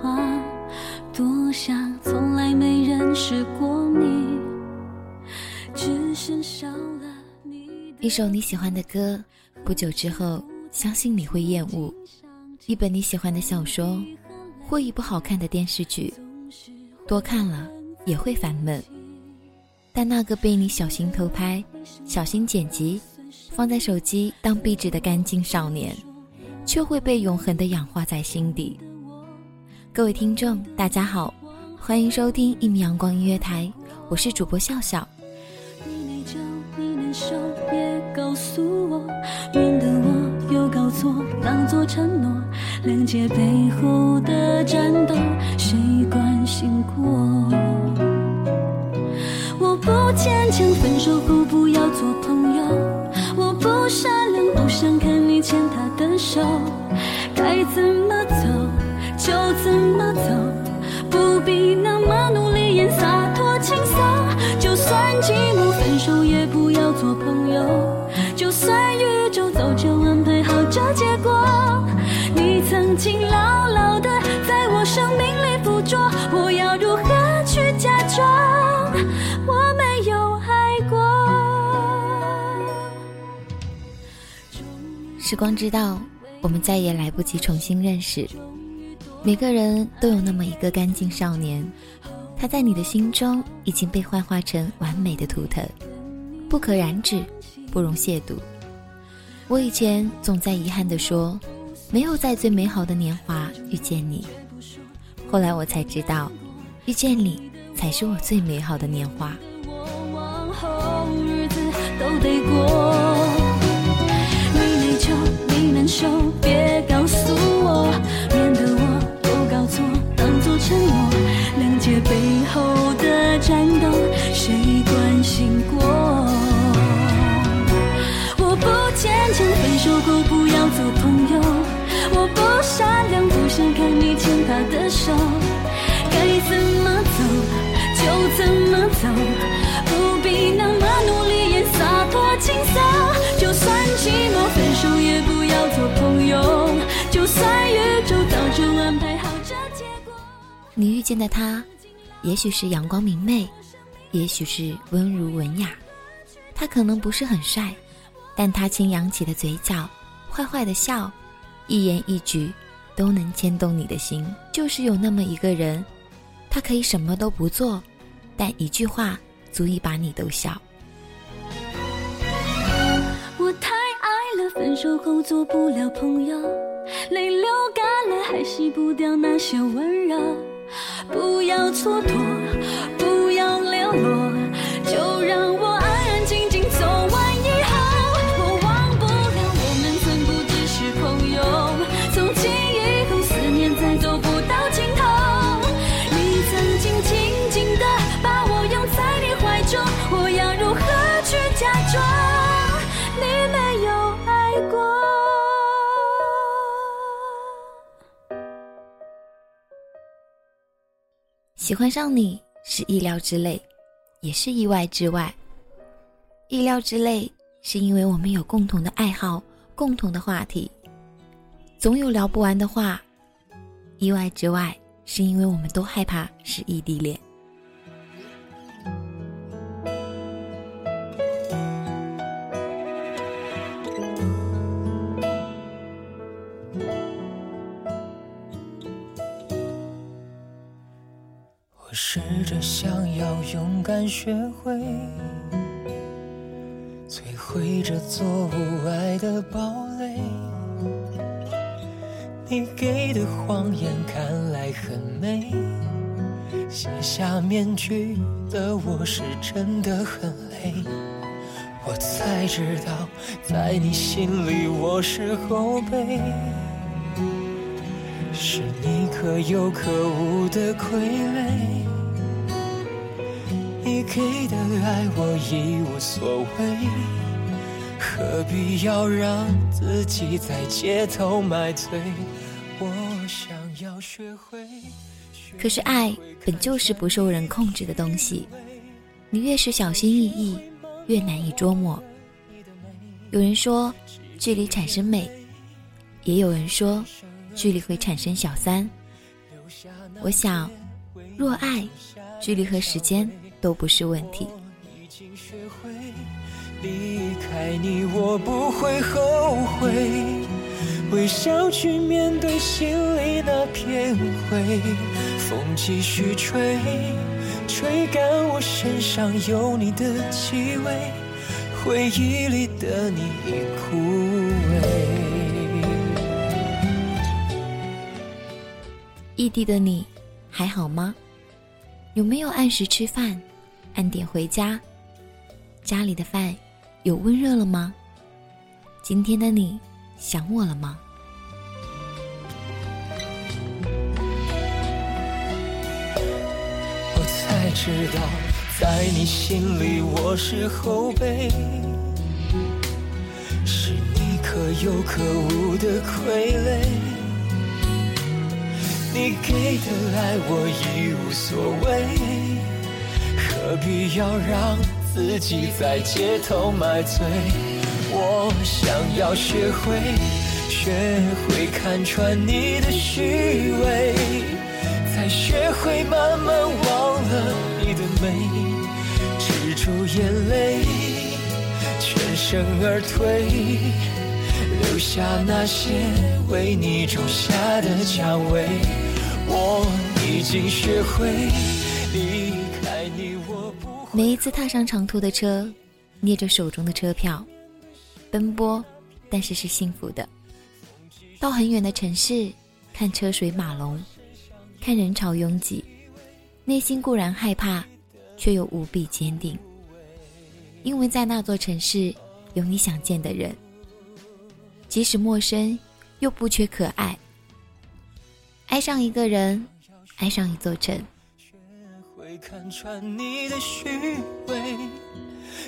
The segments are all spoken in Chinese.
话，多想从来没认识过你，一首你喜欢的歌，不久之后，相信你会厌恶；一本你喜欢的小说，或一部好看的电视剧，多看了也会烦闷。但那个被你小心偷拍、小心剪辑，放在手机当壁纸的干净少年，却会被永恒的氧化在心底。各位听众，大家好，欢迎收听一米阳光音乐台，我是主播笑笑。我不坚强，分手后不要做朋友。我不善良，不想看你牵他的手。该怎么走就怎么走，不必那么努力演洒脱轻松。就算寂寞，分手也不要做朋友。就算宇宙早就安排好这结果，你曾经牢牢的在我生命里附着，我要如何去假装我没有爱过？时光知道，我们再也来不及重新认识。每个人都有那么一个干净少年，他在你的心中已经被幻化成完美的图腾，不可染指，不容亵渎。我以前总在遗憾地说，没有在最美好的年华遇见你。后来我才知道，遇见你才是我最美好的年华。往后日子都得过。手。该怎么走就怎么走，不必那么努力演洒脱轻松。就算寂寞，分手也不要做朋友。就算宇宙早就安排好这结果。你遇见的他，也许是阳光明媚，也许是温儒文雅。他可能不是很帅，但他轻扬起的嘴角，坏坏的笑，一言一举都能牵动你的心。就是有那么一个人，他可以什么都不做，但一句话足以把你逗笑。我太爱了，分手后做不了朋友，泪流干了还洗不掉那些温柔。不要蹉跎，不要流落，就让我喜欢上你是意料之内，也是意外之外。意料之内是因为我们有共同的爱好、共同的话题，总有聊不完的话。意外之外是因为我们都害怕是异地恋。勇敢学会，摧毁这座无爱的堡垒。你给的谎言看来很美，卸下面具的我是真的很累。我才知道，在你心里我是后辈。是你可有可无的傀儡，你给的爱我已无所谓，何必要让自己在街头买醉？我想要学会。可是爱本就是不受人控制的东西，你越是小心翼翼，越难以捉摸。有人说，距离产生美，也有人说。距离会产生小三，我想，若爱，距离和时间都不是问题。离开你，我不会后悔，微笑去面对心里那片灰。风继续吹，吹干我身上有你的气味，回忆里的你已枯萎。异地的你，还好吗？有没有按时吃饭，按点回家？家里的饭有温热了吗？今天的你想我了吗？我才知道，在你心里我是后辈，是你可有可无的傀儡。你给的爱我已无所谓，何必要让自己在街头买醉？我想要学会，学会看穿你的虚伪，才学会慢慢忘了你的美，止住眼泪，全身而退，留下那些为你种下的蔷薇。我已经学会，每一次踏上长途的车，捏着手中的车票，奔波，但是是幸福的。到很远的城市，看车水马龙，看人潮拥挤，内心固然害怕，却又无比坚定，因为在那座城市有你想见的人，即使陌生，又不缺可爱。爱上一个人，爱上一座城。看穿你的虚伪，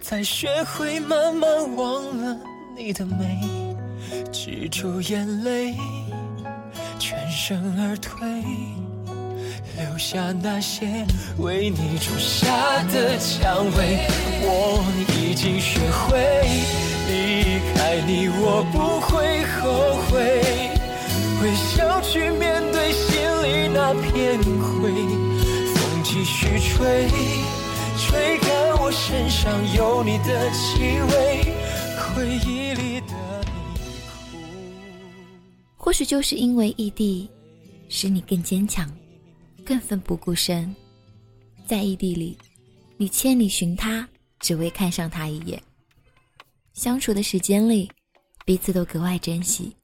才学会慢慢忘了你的美，止住眼泪，全身而退，留下那些为你种下的蔷薇。我已经学会离开你，我不会后悔。微笑去面对心里那片灰，继续吹，吹干我身上有你的气味，回忆里的你或许就是因为异地，使你更坚强，更奋不顾身。在异地里，你千里寻他，只为看上他一眼。相处的时间里，彼此都格外珍惜。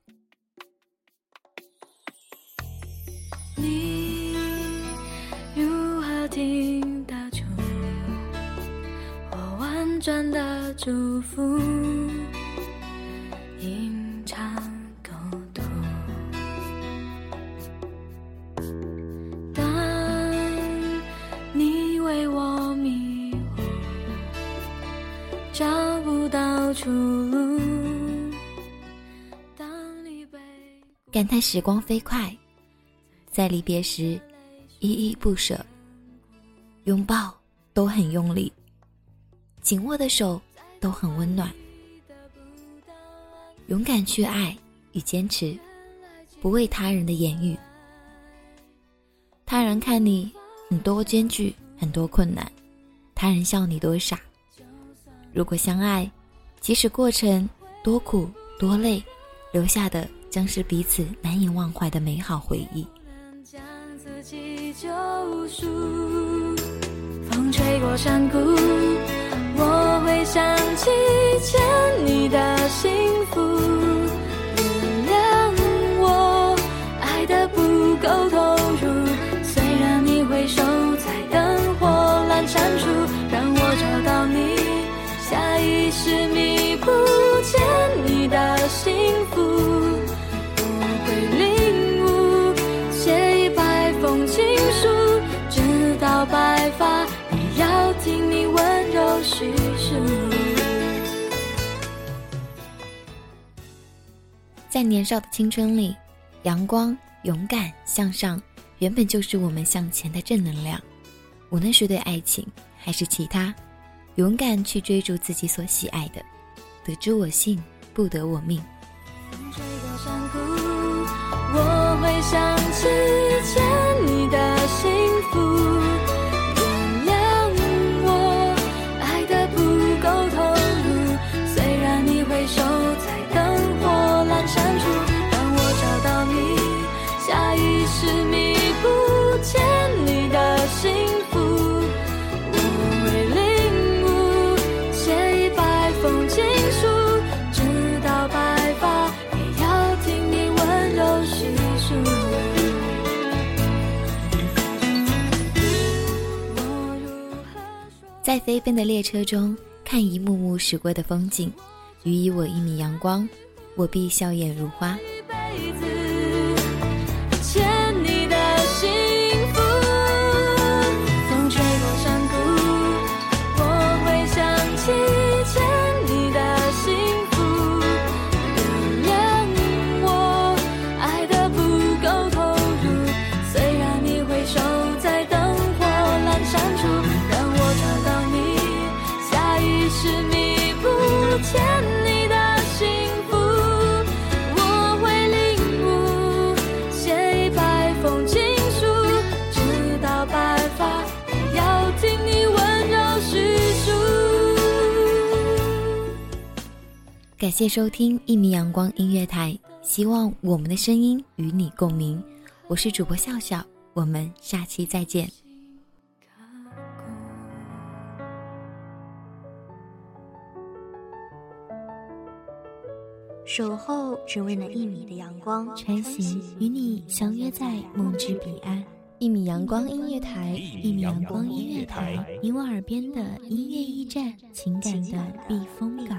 转的祝福，隐藏沟通。当你为我迷惑，找不到出路。当你被感叹时光飞快，在离别时依依不舍，拥抱都很用力，紧握的手都很温暖。勇敢去爱与坚持，不为他人的言语。他人看你很多艰巨，很多困难，他人笑你多傻。如果相爱，即使过程多苦多累，留下的将是彼此难以忘怀的美好回忆。风吹过山谷，想起牵你的手在年少的青春里，阳光、勇敢、向上，原本就是我们向前的正能量。无论是对爱情还是其他，勇敢去追逐自己所喜爱的。得之我幸，不得我命。山谷，我会想在飞奔的列车中，看一幕幕驶过的风景，予以我一米阳光，我必笑靥如花。感谢收听一米阳光音乐台，希望我们的声音与你共鸣。我是主播笑笑，我们下期再见。守候只为那一米的阳光，穿行与你相约在梦之彼岸。一米阳光音乐台，一米阳光音乐台，你我耳边的音乐驿站，情感的避风港。